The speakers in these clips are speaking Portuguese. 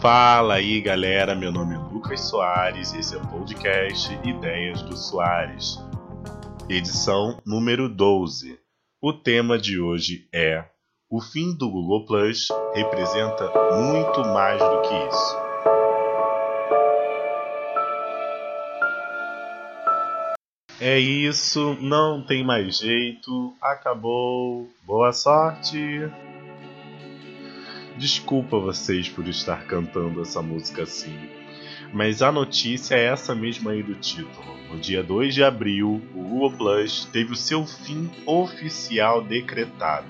Fala aí galera, meu nome é Lucas Soares e esse é o podcast Ideias do Soares, edição número 12. O tema de hoje é: O fim do Google Plus representa muito mais do que isso. É isso, não tem mais jeito, acabou, boa sorte! Desculpa vocês por estar cantando essa música assim. Mas a notícia é essa mesma aí do título. No dia 2 de abril, o Google Plus teve o seu fim oficial decretado.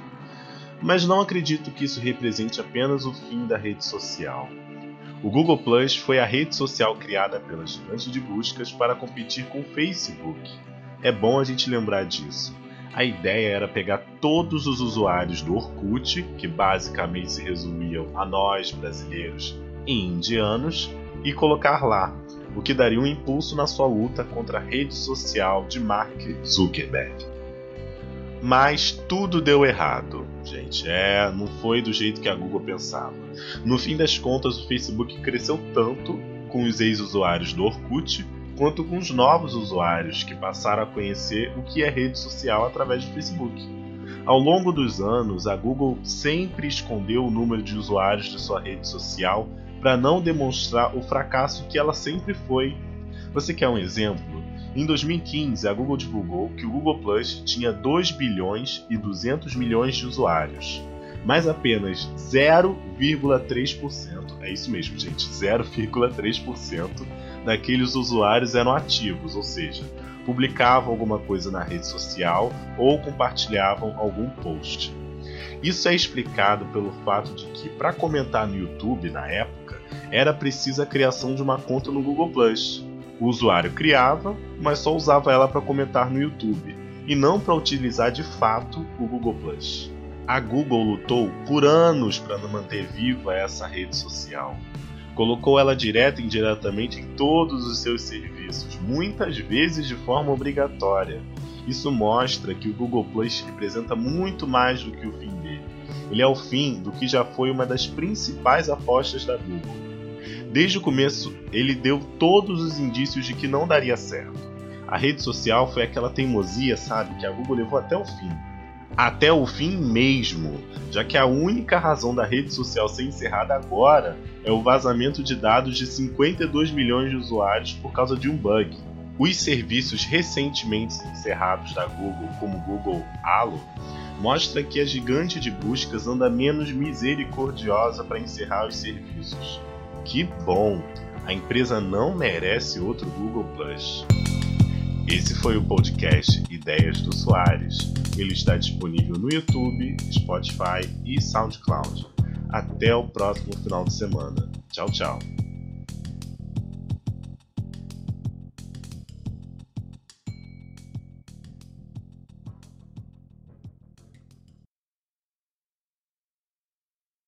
Mas não acredito que isso represente apenas o fim da rede social. O Google Plus foi a rede social criada pela gigante de buscas para competir com o Facebook. É bom a gente lembrar disso. A ideia era pegar todos os usuários do Orkut, que basicamente se resumiam a nós brasileiros e indianos, e colocar lá, o que daria um impulso na sua luta contra a rede social de Mark Zuckerberg. Mas tudo deu errado, gente. É, não foi do jeito que a Google pensava. No fim das contas, o Facebook cresceu tanto com os ex-usuários do Orkut quanto com os novos usuários que passaram a conhecer o que é rede social através do Facebook. Ao longo dos anos, a Google sempre escondeu o número de usuários de sua rede social para não demonstrar o fracasso que ela sempre foi. Você quer um exemplo? Em 2015, a Google divulgou que o Google Plus tinha 2 bilhões e 200 milhões de usuários, mas apenas 0,3%, é isso mesmo, gente, 0,3% daqueles usuários eram ativos, ou seja, publicavam alguma coisa na rede social ou compartilhavam algum post. Isso é explicado pelo fato de que, para comentar no YouTube na época, era precisa a criação de uma conta no Google Plus. O usuário criava, mas só usava ela para comentar no YouTube, e não para utilizar de fato o Google Plus. A Google lutou por anos para manter viva essa rede social colocou ela direta e indiretamente em todos os seus serviços, muitas vezes de forma obrigatória. Isso mostra que o Google Plus representa muito mais do que o fim dele. Ele é o fim do que já foi uma das principais apostas da Google. Desde o começo, ele deu todos os indícios de que não daria certo. A rede social foi aquela teimosia, sabe, que a Google levou até o fim até o fim mesmo, já que a única razão da rede social ser encerrada agora é o vazamento de dados de 52 milhões de usuários por causa de um bug. Os serviços recentemente encerrados da Google, como Google Halo, mostra que a gigante de buscas anda menos misericordiosa para encerrar os serviços. Que bom! A empresa não merece outro Google Plus. Esse foi o podcast Ideias do Soares. Ele está disponível no YouTube, Spotify e SoundCloud. Até o próximo final de semana. Tchau, tchau.